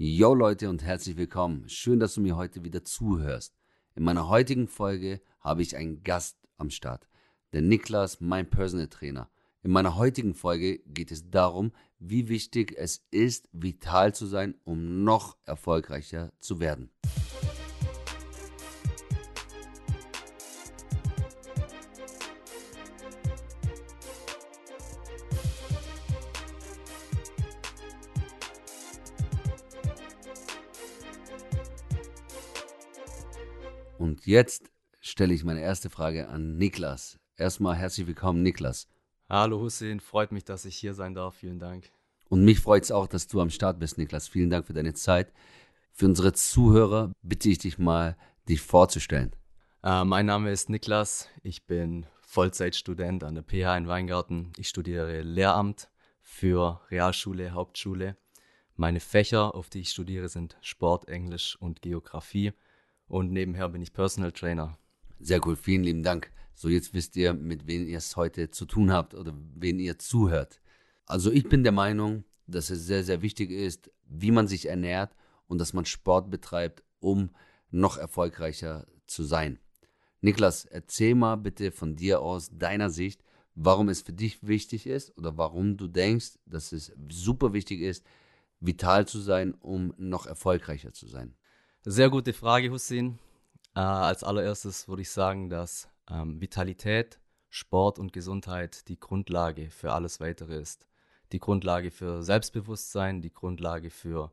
Yo Leute und herzlich willkommen. Schön, dass du mir heute wieder zuhörst. In meiner heutigen Folge habe ich einen Gast am Start, der Niklas, mein Personal Trainer. In meiner heutigen Folge geht es darum, wie wichtig es ist, vital zu sein, um noch erfolgreicher zu werden. Jetzt stelle ich meine erste Frage an Niklas. Erstmal herzlich willkommen, Niklas. Hallo Hussein, freut mich, dass ich hier sein darf. Vielen Dank. Und mich freut es auch, dass du am Start bist, Niklas. Vielen Dank für deine Zeit. Für unsere Zuhörer bitte ich dich mal, dich vorzustellen. Äh, mein Name ist Niklas. Ich bin Vollzeitstudent an der PH in Weingarten. Ich studiere Lehramt für Realschule, Hauptschule. Meine Fächer, auf die ich studiere, sind Sport, Englisch und Geografie und nebenher bin ich Personal Trainer. Sehr cool, vielen lieben Dank. So, jetzt wisst ihr, mit wem ihr es heute zu tun habt oder wen ihr zuhört. Also ich bin der Meinung, dass es sehr, sehr wichtig ist, wie man sich ernährt und dass man Sport betreibt, um noch erfolgreicher zu sein. Niklas, erzähl mal bitte von dir aus, deiner Sicht, warum es für dich wichtig ist oder warum du denkst, dass es super wichtig ist, vital zu sein, um noch erfolgreicher zu sein. Sehr gute Frage, Hussein. Äh, als allererstes würde ich sagen, dass ähm, Vitalität, Sport und Gesundheit die Grundlage für alles Weitere ist. Die Grundlage für Selbstbewusstsein, die Grundlage für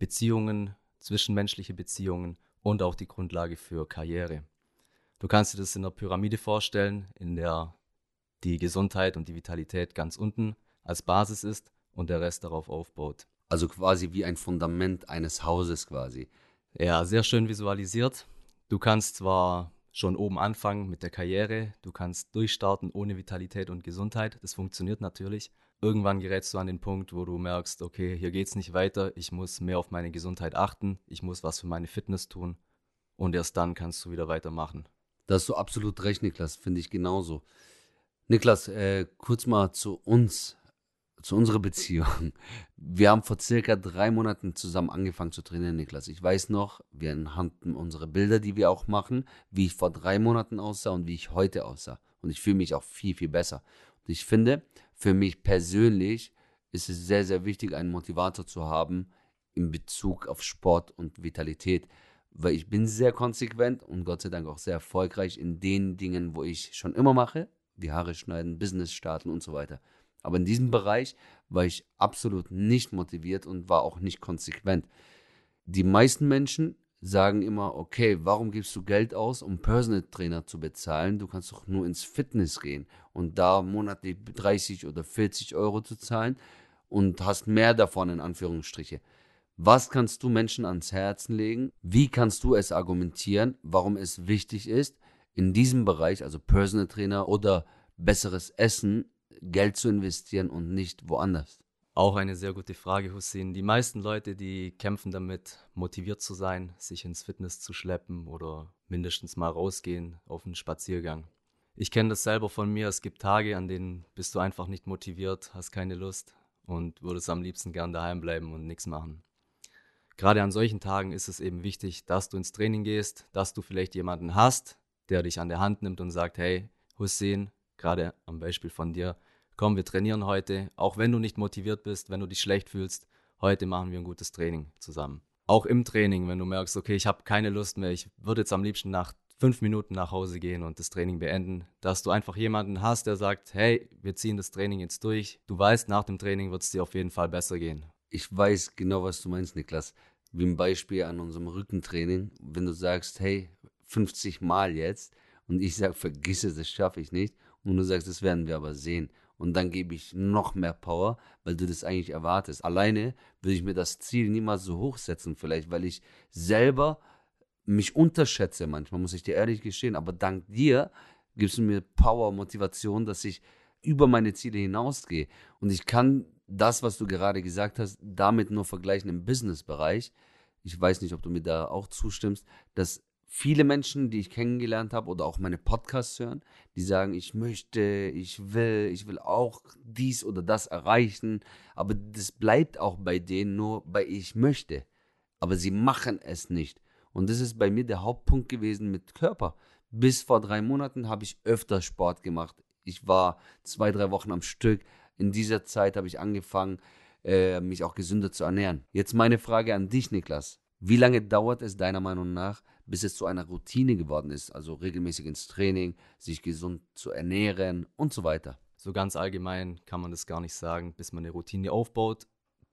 Beziehungen, zwischenmenschliche Beziehungen und auch die Grundlage für Karriere. Du kannst dir das in der Pyramide vorstellen, in der die Gesundheit und die Vitalität ganz unten als Basis ist und der Rest darauf aufbaut. Also quasi wie ein Fundament eines Hauses quasi. Ja, sehr schön visualisiert. Du kannst zwar schon oben anfangen mit der Karriere, du kannst durchstarten ohne Vitalität und Gesundheit, das funktioniert natürlich. Irgendwann gerätst du an den Punkt, wo du merkst, okay, hier geht es nicht weiter, ich muss mehr auf meine Gesundheit achten, ich muss was für meine Fitness tun und erst dann kannst du wieder weitermachen. Da hast du absolut recht, Niklas, finde ich genauso. Niklas, äh, kurz mal zu uns zu unserer Beziehung. Wir haben vor circa drei Monaten zusammen angefangen zu trainieren, Niklas. Ich weiß noch, wir hatten unsere Bilder, die wir auch machen, wie ich vor drei Monaten aussah und wie ich heute aussah. Und ich fühle mich auch viel, viel besser. Und ich finde, für mich persönlich ist es sehr, sehr wichtig, einen Motivator zu haben in Bezug auf Sport und Vitalität. Weil ich bin sehr konsequent und Gott sei Dank auch sehr erfolgreich in den Dingen, wo ich schon immer mache. Die Haare schneiden, Business starten und so weiter. Aber in diesem Bereich war ich absolut nicht motiviert und war auch nicht konsequent. Die meisten Menschen sagen immer, okay, warum gibst du Geld aus, um Personal Trainer zu bezahlen? Du kannst doch nur ins Fitness gehen und da monatlich 30 oder 40 Euro zu zahlen und hast mehr davon in Anführungsstriche. Was kannst du Menschen ans Herzen legen? Wie kannst du es argumentieren, warum es wichtig ist, in diesem Bereich, also Personal Trainer oder besseres Essen, Geld zu investieren und nicht woanders? Auch eine sehr gute Frage, Hussein. Die meisten Leute, die kämpfen damit, motiviert zu sein, sich ins Fitness zu schleppen oder mindestens mal rausgehen auf einen Spaziergang. Ich kenne das selber von mir. Es gibt Tage, an denen bist du einfach nicht motiviert, hast keine Lust und würdest am liebsten gern daheim bleiben und nichts machen. Gerade an solchen Tagen ist es eben wichtig, dass du ins Training gehst, dass du vielleicht jemanden hast, der dich an der Hand nimmt und sagt, hey, Hussein, gerade am Beispiel von dir, komm, wir trainieren heute, auch wenn du nicht motiviert bist, wenn du dich schlecht fühlst, heute machen wir ein gutes Training zusammen. Auch im Training, wenn du merkst, okay, ich habe keine Lust mehr, ich würde jetzt am liebsten nach fünf Minuten nach Hause gehen und das Training beenden, dass du einfach jemanden hast, der sagt, hey, wir ziehen das Training jetzt durch. Du weißt, nach dem Training wird es dir auf jeden Fall besser gehen. Ich weiß genau, was du meinst, Niklas. Wie ein Beispiel an unserem Rückentraining, wenn du sagst, hey, 50 Mal jetzt und ich sage, vergiss es, das schaffe ich nicht und du sagst, das werden wir aber sehen und dann gebe ich noch mehr Power, weil du das eigentlich erwartest. Alleine würde ich mir das Ziel niemals so hoch setzen, vielleicht, weil ich selber mich unterschätze manchmal, muss ich dir ehrlich gestehen, aber dank dir gibst du mir Power, Motivation, dass ich über meine Ziele hinausgehe. Und ich kann das, was du gerade gesagt hast, damit nur vergleichen im Business-Bereich. Ich weiß nicht, ob du mir da auch zustimmst, dass viele Menschen, die ich kennengelernt habe oder auch meine Podcasts hören, die sagen, ich möchte, ich will, ich will auch dies oder das erreichen, aber das bleibt auch bei denen nur bei ich möchte. aber sie machen es nicht. Und das ist bei mir der Hauptpunkt gewesen mit Körper. Bis vor drei Monaten habe ich öfter Sport gemacht. Ich war zwei, drei Wochen am Stück. In dieser Zeit habe ich angefangen, äh, mich auch gesünder zu ernähren. Jetzt meine Frage an dich, Niklas. Wie lange dauert es deiner Meinung nach, bis es zu einer Routine geworden ist? Also regelmäßig ins Training, sich gesund zu ernähren und so weiter. So ganz allgemein kann man das gar nicht sagen, bis man eine Routine aufbaut.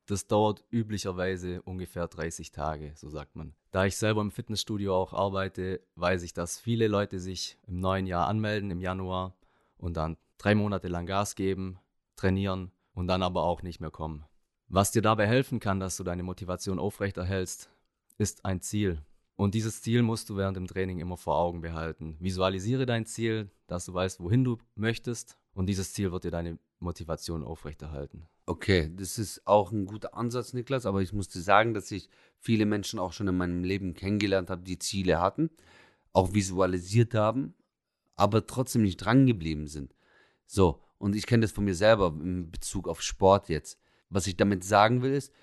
Das dauert üblicherweise ungefähr 30 Tage, so sagt man. Da ich selber im Fitnessstudio auch arbeite, weiß ich, dass viele Leute sich im neuen Jahr anmelden, im Januar, und dann drei Monate lang Gas geben, trainieren und dann aber auch nicht mehr kommen. Was dir dabei helfen kann, dass du deine Motivation aufrechterhältst, ist ein Ziel. Und dieses Ziel musst du während dem Training immer vor Augen behalten. Visualisiere dein Ziel, dass du weißt, wohin du möchtest. Und dieses Ziel wird dir deine Motivation aufrechterhalten. Okay, das ist auch ein guter Ansatz, Niklas. Aber ich muss dir sagen, dass ich viele Menschen auch schon in meinem Leben kennengelernt habe, die Ziele hatten, auch visualisiert haben, aber trotzdem nicht drangeblieben sind. So, und ich kenne das von mir selber in Bezug auf Sport jetzt. Was ich damit sagen will, ist,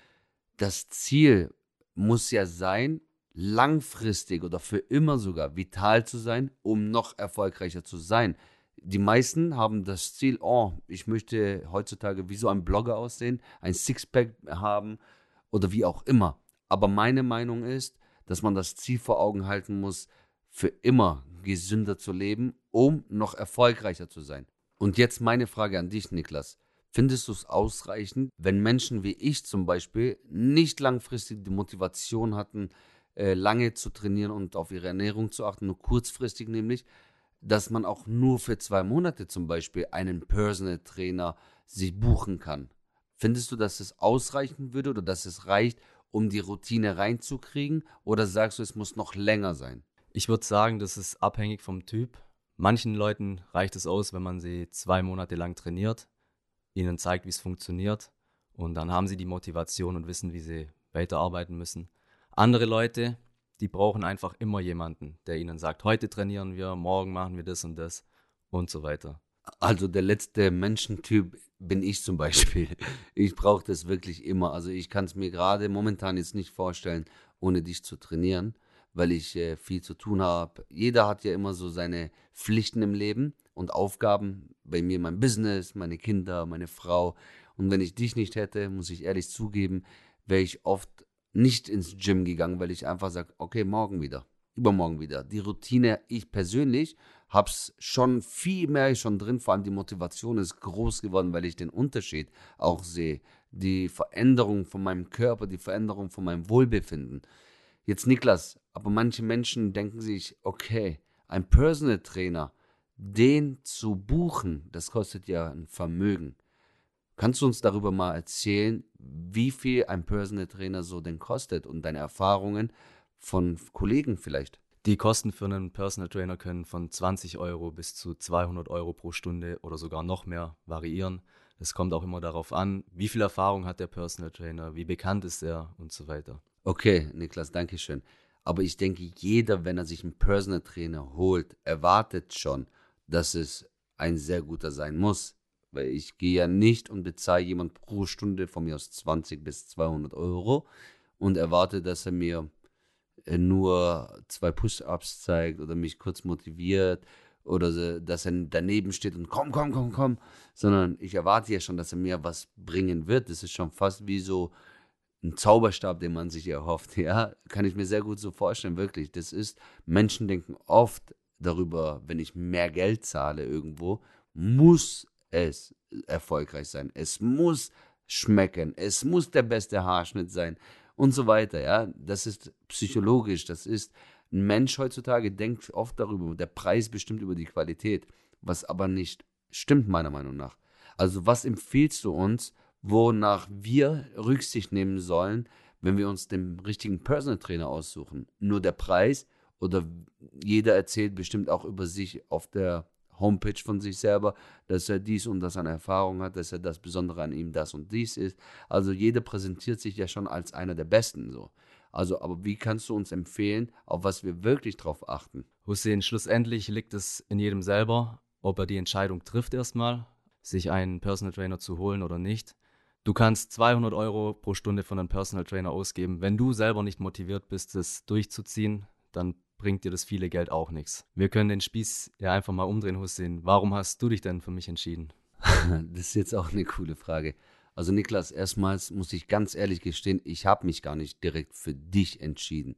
das Ziel muss ja sein, langfristig oder für immer sogar vital zu sein, um noch erfolgreicher zu sein. Die meisten haben das Ziel, oh, ich möchte heutzutage wie so ein Blogger aussehen, ein Sixpack haben oder wie auch immer. Aber meine Meinung ist, dass man das Ziel vor Augen halten muss, für immer gesünder zu leben, um noch erfolgreicher zu sein. Und jetzt meine Frage an dich, Niklas. Findest du es ausreichend, wenn Menschen wie ich zum Beispiel nicht langfristig die Motivation hatten, äh, lange zu trainieren und auf ihre Ernährung zu achten, nur kurzfristig nämlich, dass man auch nur für zwei Monate zum Beispiel einen Personal Trainer sich buchen kann? Findest du, dass es ausreichen würde oder dass es reicht, um die Routine reinzukriegen? Oder sagst du, es muss noch länger sein? Ich würde sagen, das ist abhängig vom Typ. Manchen Leuten reicht es aus, wenn man sie zwei Monate lang trainiert ihnen zeigt, wie es funktioniert. Und dann haben sie die Motivation und wissen, wie sie weiterarbeiten müssen. Andere Leute, die brauchen einfach immer jemanden, der ihnen sagt, heute trainieren wir, morgen machen wir das und das und so weiter. Also der letzte Menschentyp bin ich zum Beispiel. Ich brauche das wirklich immer. Also ich kann es mir gerade momentan jetzt nicht vorstellen, ohne dich zu trainieren, weil ich äh, viel zu tun habe. Jeder hat ja immer so seine Pflichten im Leben und Aufgaben. Bei mir mein Business, meine Kinder, meine Frau. Und wenn ich dich nicht hätte, muss ich ehrlich zugeben, wäre ich oft nicht ins Gym gegangen, weil ich einfach sage, okay, morgen wieder, übermorgen wieder. Die Routine, ich persönlich habe es schon viel mehr schon drin, vor allem die Motivation ist groß geworden, weil ich den Unterschied auch sehe. Die Veränderung von meinem Körper, die Veränderung von meinem Wohlbefinden. Jetzt Niklas, aber manche Menschen denken sich, okay, ein Personal Trainer, den zu buchen, das kostet ja ein Vermögen. Kannst du uns darüber mal erzählen, wie viel ein Personal Trainer so denn kostet und deine Erfahrungen von Kollegen vielleicht? Die Kosten für einen Personal Trainer können von 20 Euro bis zu 200 Euro pro Stunde oder sogar noch mehr variieren. Es kommt auch immer darauf an, wie viel Erfahrung hat der Personal Trainer, wie bekannt ist er und so weiter. Okay, Niklas, danke schön. Aber ich denke, jeder, wenn er sich einen Personal Trainer holt, erwartet schon, dass es ein sehr guter sein muss. Weil ich gehe ja nicht und bezahle jemand pro Stunde von mir aus 20 bis 200 Euro und erwarte, dass er mir äh, nur zwei Push-Ups zeigt oder mich kurz motiviert oder dass er daneben steht und komm, komm, komm, komm, sondern ich erwarte ja schon, dass er mir was bringen wird. Das ist schon fast wie so ein Zauberstab, den man sich erhofft. Ja, kann ich mir sehr gut so vorstellen, wirklich. Das ist, Menschen denken oft, darüber, wenn ich mehr Geld zahle irgendwo, muss es erfolgreich sein. Es muss schmecken. Es muss der beste Haarschnitt sein und so weiter. Ja, das ist psychologisch. Das ist ein Mensch heutzutage denkt oft darüber. Der Preis bestimmt über die Qualität, was aber nicht stimmt meiner Meinung nach. Also was empfiehlst du uns, wonach wir Rücksicht nehmen sollen, wenn wir uns den richtigen Personal Trainer aussuchen? Nur der Preis oder jeder erzählt bestimmt auch über sich auf der Homepage von sich selber, dass er dies und das an Erfahrung hat, dass er das Besondere an ihm das und dies ist. Also jeder präsentiert sich ja schon als einer der Besten so. Also, aber wie kannst du uns empfehlen, auf was wir wirklich drauf achten? Hussein, schlussendlich liegt es in jedem selber, ob er die Entscheidung trifft erstmal, sich einen Personal Trainer zu holen oder nicht. Du kannst 200 Euro pro Stunde von einem Personal Trainer ausgeben. Wenn du selber nicht motiviert bist, das durchzuziehen, dann bringt dir das viele Geld auch nichts. Wir können den Spieß ja einfach mal umdrehen, Hussein. Warum hast du dich denn für mich entschieden? das ist jetzt auch eine coole Frage. Also Niklas, erstmals muss ich ganz ehrlich gestehen, ich habe mich gar nicht direkt für dich entschieden.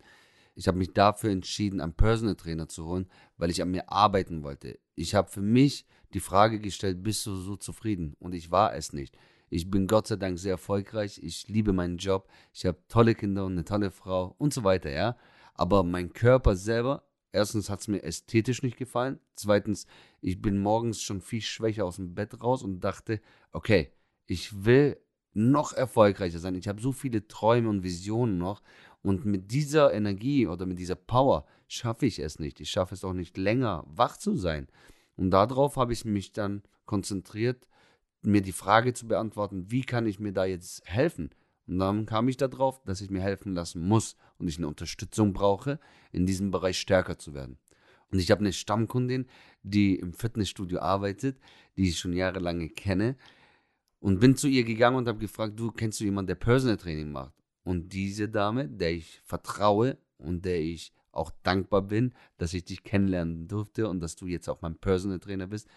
Ich habe mich dafür entschieden, einen Personal Trainer zu holen, weil ich an mir arbeiten wollte. Ich habe für mich die Frage gestellt, bist du so zufrieden? Und ich war es nicht. Ich bin Gott sei Dank sehr erfolgreich. Ich liebe meinen Job. Ich habe tolle Kinder und eine tolle Frau und so weiter, ja. Aber mein Körper selber, erstens hat es mir ästhetisch nicht gefallen. Zweitens, ich bin morgens schon viel schwächer aus dem Bett raus und dachte, okay, ich will noch erfolgreicher sein. Ich habe so viele Träume und Visionen noch. Und mit dieser Energie oder mit dieser Power schaffe ich es nicht. Ich schaffe es auch nicht länger, wach zu sein. Und darauf habe ich mich dann konzentriert, mir die Frage zu beantworten, wie kann ich mir da jetzt helfen? Und dann kam ich darauf, dass ich mir helfen lassen muss und ich eine Unterstützung brauche, in diesem Bereich stärker zu werden. Und ich habe eine Stammkundin, die im Fitnessstudio arbeitet, die ich schon jahrelang kenne. Und bin zu ihr gegangen und habe gefragt, du kennst du jemanden, der Personal Training macht? Und diese Dame, der ich vertraue und der ich auch dankbar bin, dass ich dich kennenlernen durfte und dass du jetzt auch mein Personal Trainer bist,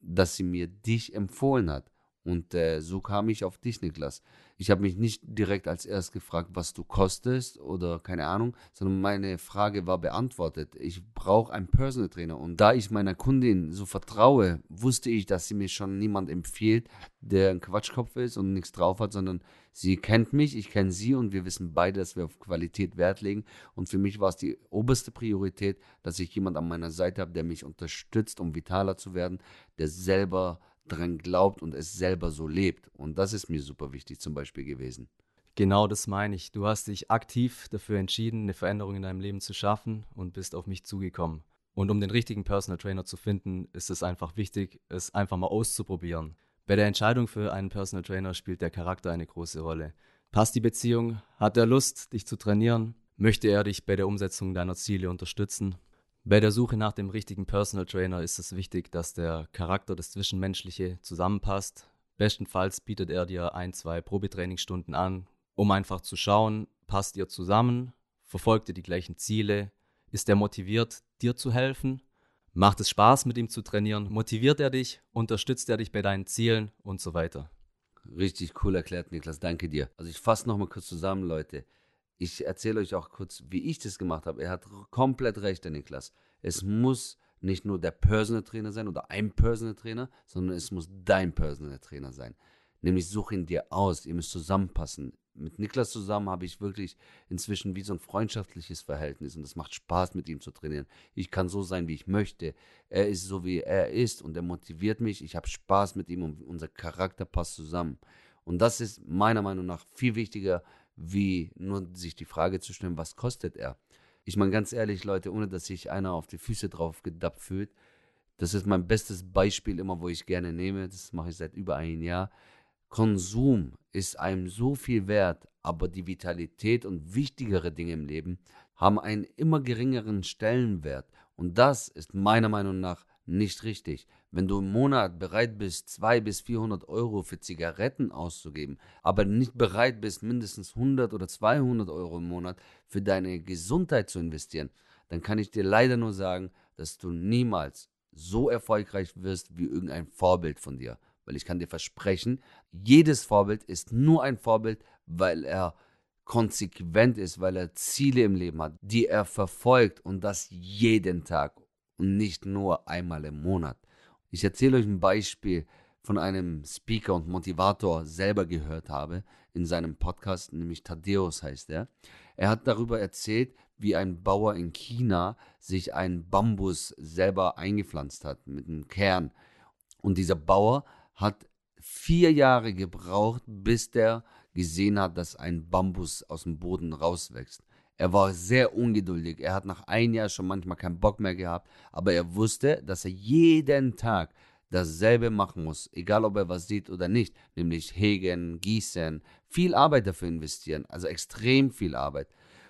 dass sie mir dich empfohlen hat. Und äh, so kam ich auf dich, Niklas. Ich habe mich nicht direkt als erst gefragt, was du kostest oder keine Ahnung, sondern meine Frage war beantwortet. Ich brauche einen Personal Trainer. Und da ich meiner Kundin so vertraue, wusste ich, dass sie mir schon niemand empfiehlt, der ein Quatschkopf ist und nichts drauf hat, sondern sie kennt mich, ich kenne sie und wir wissen beide, dass wir auf Qualität Wert legen. Und für mich war es die oberste Priorität, dass ich jemand an meiner Seite habe, der mich unterstützt, um vitaler zu werden, der selber dran glaubt und es selber so lebt. Und das ist mir super wichtig zum Beispiel gewesen. Genau das meine ich. Du hast dich aktiv dafür entschieden, eine Veränderung in deinem Leben zu schaffen und bist auf mich zugekommen. Und um den richtigen Personal Trainer zu finden, ist es einfach wichtig, es einfach mal auszuprobieren. Bei der Entscheidung für einen Personal Trainer spielt der Charakter eine große Rolle. Passt die Beziehung? Hat er Lust, dich zu trainieren? Möchte er dich bei der Umsetzung deiner Ziele unterstützen? Bei der Suche nach dem richtigen Personal Trainer ist es wichtig, dass der Charakter, das Zwischenmenschliche zusammenpasst. Bestenfalls bietet er dir ein, zwei Probetrainingsstunden an, um einfach zu schauen, passt ihr zusammen, verfolgt ihr die gleichen Ziele, ist er motiviert, dir zu helfen, macht es Spaß, mit ihm zu trainieren, motiviert er dich, unterstützt er dich bei deinen Zielen und so weiter. Richtig cool erklärt, Niklas, danke dir. Also ich fasse nochmal kurz zusammen, Leute. Ich erzähle euch auch kurz, wie ich das gemacht habe. Er hat komplett recht, der Niklas. Es muss nicht nur der Personal Trainer sein oder ein Personal Trainer, sondern es muss dein Personal Trainer sein. Nämlich such ihn dir aus, ihr müsst zusammenpassen. Mit Niklas zusammen habe ich wirklich inzwischen wie so ein freundschaftliches Verhältnis und es macht Spaß, mit ihm zu trainieren. Ich kann so sein, wie ich möchte. Er ist so, wie er ist und er motiviert mich. Ich habe Spaß mit ihm und unser Charakter passt zusammen. Und das ist meiner Meinung nach viel wichtiger wie nur sich die Frage zu stellen, was kostet er? Ich meine ganz ehrlich, Leute, ohne dass sich einer auf die Füße drauf gedappt fühlt, das ist mein bestes Beispiel immer, wo ich gerne nehme, das mache ich seit über einem Jahr. Konsum ist einem so viel wert, aber die Vitalität und wichtigere Dinge im Leben haben einen immer geringeren Stellenwert. Und das ist meiner Meinung nach nicht richtig. Wenn du im Monat bereit bist, 200 bis 400 Euro für Zigaretten auszugeben, aber nicht bereit bist, mindestens 100 oder 200 Euro im Monat für deine Gesundheit zu investieren, dann kann ich dir leider nur sagen, dass du niemals so erfolgreich wirst wie irgendein Vorbild von dir. Weil ich kann dir versprechen, jedes Vorbild ist nur ein Vorbild, weil er konsequent ist, weil er Ziele im Leben hat, die er verfolgt und das jeden Tag und nicht nur einmal im Monat. Ich erzähle euch ein Beispiel von einem Speaker und Motivator selber gehört habe in seinem Podcast, nämlich Thaddeus heißt er. Er hat darüber erzählt, wie ein Bauer in China sich einen Bambus selber eingepflanzt hat mit einem Kern. Und dieser Bauer hat vier Jahre gebraucht, bis der gesehen hat, dass ein Bambus aus dem Boden rauswächst. Er war sehr ungeduldig. Er hat nach einem Jahr schon manchmal keinen Bock mehr gehabt. Aber er wusste, dass er jeden Tag dasselbe machen muss, egal ob er was sieht oder nicht, nämlich hegen, gießen, viel Arbeit dafür investieren, also extrem viel Arbeit.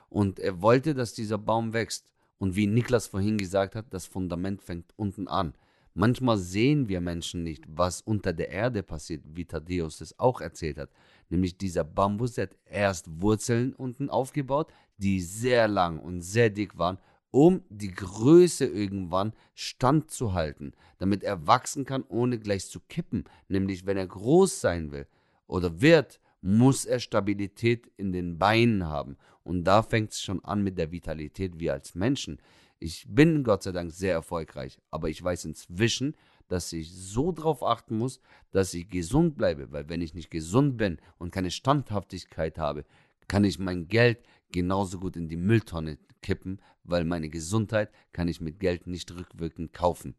Und er wollte, dass dieser Baum wächst. Und wie Niklas vorhin gesagt hat, das Fundament fängt unten an. Manchmal sehen wir Menschen nicht, was unter der Erde passiert, wie Thaddeus es auch erzählt hat. Nämlich dieser Bambus, der hat erst Wurzeln unten aufgebaut, die sehr lang und sehr dick waren, um die Größe irgendwann standzuhalten, damit er wachsen kann, ohne gleich zu kippen. Nämlich, wenn er groß sein will oder wird, muss er Stabilität in den Beinen haben. Und da fängt es schon an mit der Vitalität wir als Menschen. Ich bin Gott sei Dank sehr erfolgreich, aber ich weiß inzwischen, dass ich so drauf achten muss, dass ich gesund bleibe, weil wenn ich nicht gesund bin und keine Standhaftigkeit habe, kann ich mein Geld genauso gut in die Mülltonne kippen, weil meine Gesundheit kann ich mit Geld nicht rückwirkend kaufen.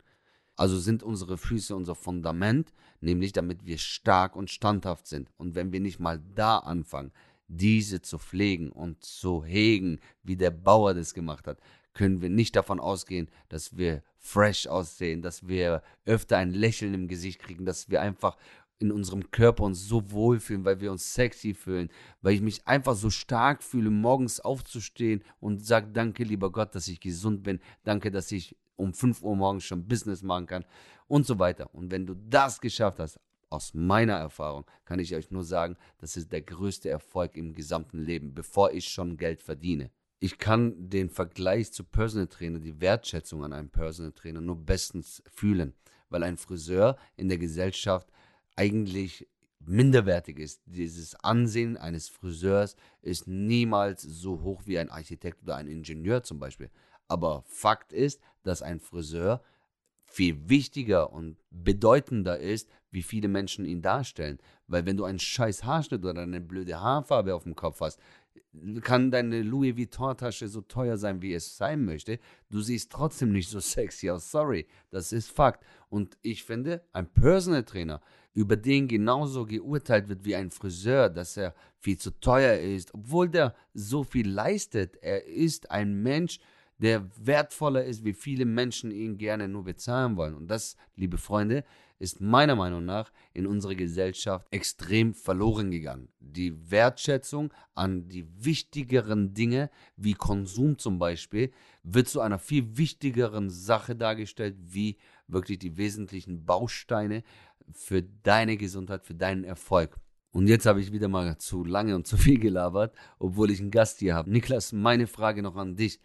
Also sind unsere Füße unser Fundament, nämlich damit wir stark und standhaft sind. Und wenn wir nicht mal da anfangen, diese zu pflegen und zu hegen, wie der Bauer das gemacht hat, können wir nicht davon ausgehen, dass wir fresh aussehen, dass wir öfter ein Lächeln im Gesicht kriegen, dass wir einfach in unserem Körper uns so wohlfühlen, weil wir uns sexy fühlen, weil ich mich einfach so stark fühle, morgens aufzustehen und sage, danke lieber Gott, dass ich gesund bin, danke, dass ich um 5 Uhr morgens schon Business machen kann und so weiter. Und wenn du das geschafft hast, aus meiner Erfahrung kann ich euch nur sagen, das ist der größte Erfolg im gesamten Leben, bevor ich schon Geld verdiene. Ich kann den Vergleich zu Personal Trainer, die Wertschätzung an einem Personal Trainer nur bestens fühlen, weil ein Friseur in der Gesellschaft eigentlich minderwertig ist. Dieses Ansehen eines Friseurs ist niemals so hoch wie ein Architekt oder ein Ingenieur zum Beispiel. Aber Fakt ist, dass ein Friseur viel wichtiger und bedeutender ist, wie viele Menschen ihn darstellen. Weil wenn du einen scheiß Haarschnitt oder eine blöde Haarfarbe auf dem Kopf hast, kann deine Louis Vuitton-Tasche so teuer sein, wie es sein möchte. Du siehst trotzdem nicht so sexy aus. Sorry, das ist Fakt. Und ich finde, ein Personal Trainer, über den genauso geurteilt wird wie ein Friseur, dass er viel zu teuer ist, obwohl der so viel leistet. Er ist ein Mensch, der wertvoller ist, wie viele Menschen ihn gerne nur bezahlen wollen. Und das, liebe Freunde, ist meiner Meinung nach in unserer Gesellschaft extrem verloren gegangen. Die Wertschätzung an die wichtigeren Dinge, wie Konsum zum Beispiel, wird zu einer viel wichtigeren Sache dargestellt, wie wirklich die wesentlichen Bausteine für deine Gesundheit, für deinen Erfolg. Und jetzt habe ich wieder mal zu lange und zu viel gelabert, obwohl ich einen Gast hier habe. Niklas, meine Frage noch an dich.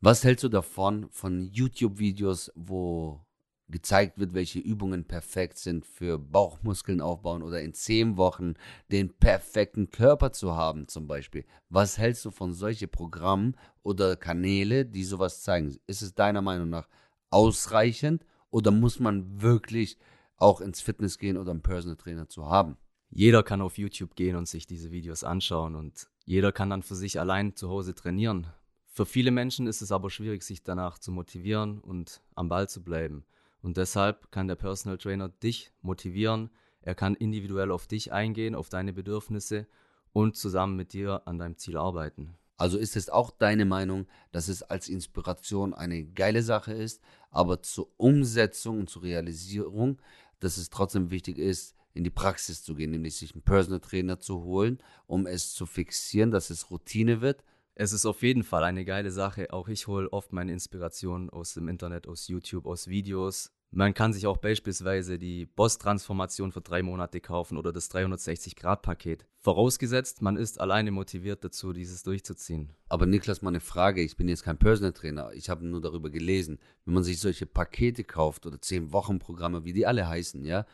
Was hältst du davon, von YouTube-Videos, wo gezeigt wird, welche Übungen perfekt sind für Bauchmuskeln aufbauen oder in zehn Wochen den perfekten Körper zu haben zum Beispiel. Was hältst du von solchen Programmen oder Kanäle, die sowas zeigen? Ist es deiner Meinung nach ausreichend oder muss man wirklich auch ins Fitness gehen oder einen Personal Trainer zu haben? Jeder kann auf YouTube gehen und sich diese Videos anschauen und jeder kann dann für sich allein zu Hause trainieren. Für viele Menschen ist es aber schwierig, sich danach zu motivieren und am Ball zu bleiben. Und deshalb kann der Personal Trainer dich motivieren. Er kann individuell auf dich eingehen, auf deine Bedürfnisse und zusammen mit dir an deinem Ziel arbeiten. Also ist es auch deine Meinung, dass es als Inspiration eine geile Sache ist, aber zur Umsetzung und zur Realisierung, dass es trotzdem wichtig ist, in die Praxis zu gehen, nämlich sich einen Personal Trainer zu holen, um es zu fixieren, dass es Routine wird es ist auf jeden Fall eine geile Sache. Auch ich hole oft meine Inspiration aus dem Internet, aus YouTube, aus Videos. Man kann sich auch beispielsweise die Boss-Transformation für drei Monate kaufen oder das 360-Grad-Paket. Vorausgesetzt, man ist alleine motiviert dazu, dieses durchzuziehen. Aber Niklas, mal eine Frage. Ich bin jetzt kein Personal Trainer. Ich habe nur darüber gelesen. Wenn man sich solche Pakete kauft oder 10-Wochen-Programme, wie die alle heißen, ja,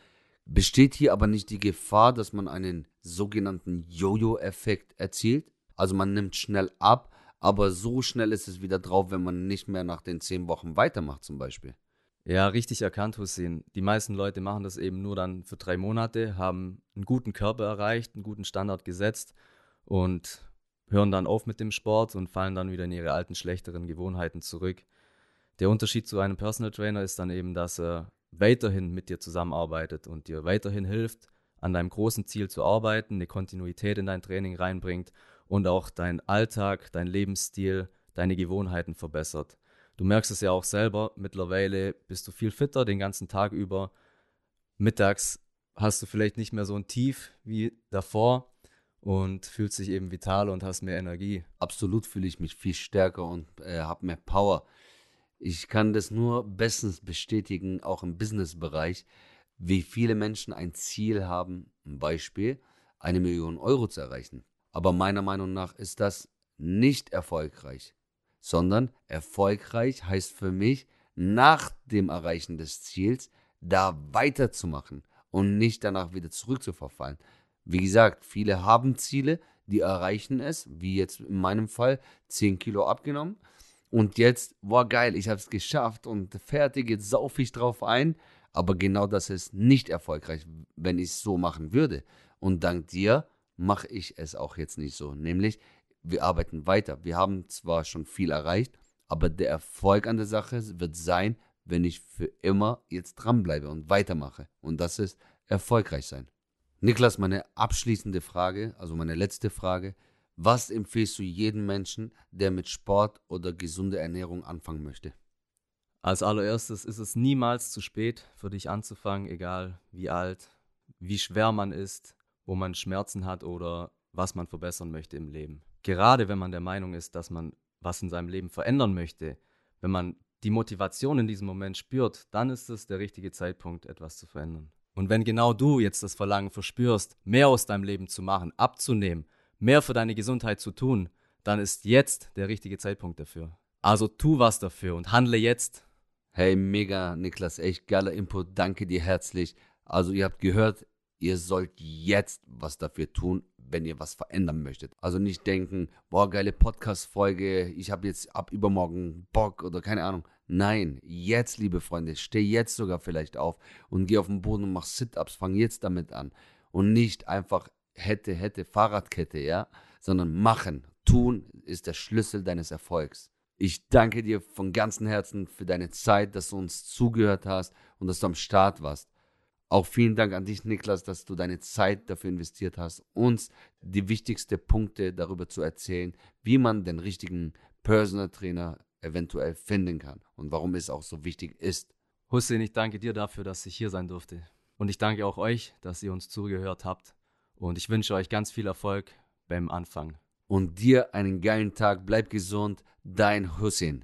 besteht hier aber nicht die Gefahr, dass man einen sogenannten Jojo-Effekt erzielt? Also man nimmt schnell ab, aber so schnell ist es wieder drauf, wenn man nicht mehr nach den zehn Wochen weitermacht zum Beispiel. Ja, richtig erkannt, Hussein. Die meisten Leute machen das eben nur dann für drei Monate, haben einen guten Körper erreicht, einen guten Standard gesetzt und hören dann auf mit dem Sport und fallen dann wieder in ihre alten, schlechteren Gewohnheiten zurück. Der Unterschied zu einem Personal Trainer ist dann eben, dass er weiterhin mit dir zusammenarbeitet und dir weiterhin hilft, an deinem großen Ziel zu arbeiten, eine Kontinuität in dein Training reinbringt und auch dein Alltag, dein Lebensstil, deine Gewohnheiten verbessert. Du merkst es ja auch selber, mittlerweile bist du viel fitter den ganzen Tag über. Mittags hast du vielleicht nicht mehr so ein Tief wie davor und fühlst dich eben vitaler und hast mehr Energie. Absolut fühle ich mich viel stärker und äh, habe mehr Power. Ich kann das nur bestens bestätigen, auch im Businessbereich, wie viele Menschen ein Ziel haben. Ein Beispiel, eine Million Euro zu erreichen. Aber meiner Meinung nach ist das nicht erfolgreich, sondern erfolgreich heißt für mich, nach dem Erreichen des Ziels da weiterzumachen und nicht danach wieder zurückzuverfallen. Wie gesagt, viele haben Ziele, die erreichen es, wie jetzt in meinem Fall 10 Kilo abgenommen. Und jetzt, boah, geil, ich habe es geschafft und fertig, jetzt saufe ich drauf ein. Aber genau das ist nicht erfolgreich, wenn ich es so machen würde. Und dank dir mache ich es auch jetzt nicht so. Nämlich, wir arbeiten weiter. Wir haben zwar schon viel erreicht, aber der Erfolg an der Sache wird sein, wenn ich für immer jetzt dranbleibe und weitermache. Und das ist erfolgreich sein. Niklas, meine abschließende Frage, also meine letzte Frage. Was empfiehlst du jedem Menschen, der mit Sport oder gesunder Ernährung anfangen möchte? Als allererstes ist es niemals zu spät für dich anzufangen, egal wie alt, wie schwer man ist, wo man Schmerzen hat oder was man verbessern möchte im Leben. Gerade wenn man der Meinung ist, dass man was in seinem Leben verändern möchte, wenn man die Motivation in diesem Moment spürt, dann ist es der richtige Zeitpunkt, etwas zu verändern. Und wenn genau du jetzt das Verlangen verspürst, mehr aus deinem Leben zu machen, abzunehmen, mehr für deine Gesundheit zu tun, dann ist jetzt der richtige Zeitpunkt dafür. Also tu was dafür und handle jetzt. Hey, mega, Niklas, echt geiler Input. Danke dir herzlich. Also, ihr habt gehört, ihr sollt jetzt was dafür tun, wenn ihr was verändern möchtet. Also nicht denken, boah, geile Podcast-Folge, ich habe jetzt ab übermorgen Bock oder keine Ahnung. Nein, jetzt, liebe Freunde, steh jetzt sogar vielleicht auf und geh auf den Boden und mach Sit-Ups, fang jetzt damit an. Und nicht einfach hätte, hätte, Fahrradkette, ja, sondern machen, tun ist der Schlüssel deines Erfolgs. Ich danke dir von ganzem Herzen für deine Zeit, dass du uns zugehört hast und dass du am Start warst. Auch vielen Dank an dich, Niklas, dass du deine Zeit dafür investiert hast, uns die wichtigsten Punkte darüber zu erzählen, wie man den richtigen Personal Trainer eventuell finden kann und warum es auch so wichtig ist. Hussein, ich danke dir dafür, dass ich hier sein durfte. Und ich danke auch euch, dass ihr uns zugehört habt. Und ich wünsche euch ganz viel Erfolg beim Anfang. Und dir einen geilen Tag. Bleib gesund. Dein Hussein.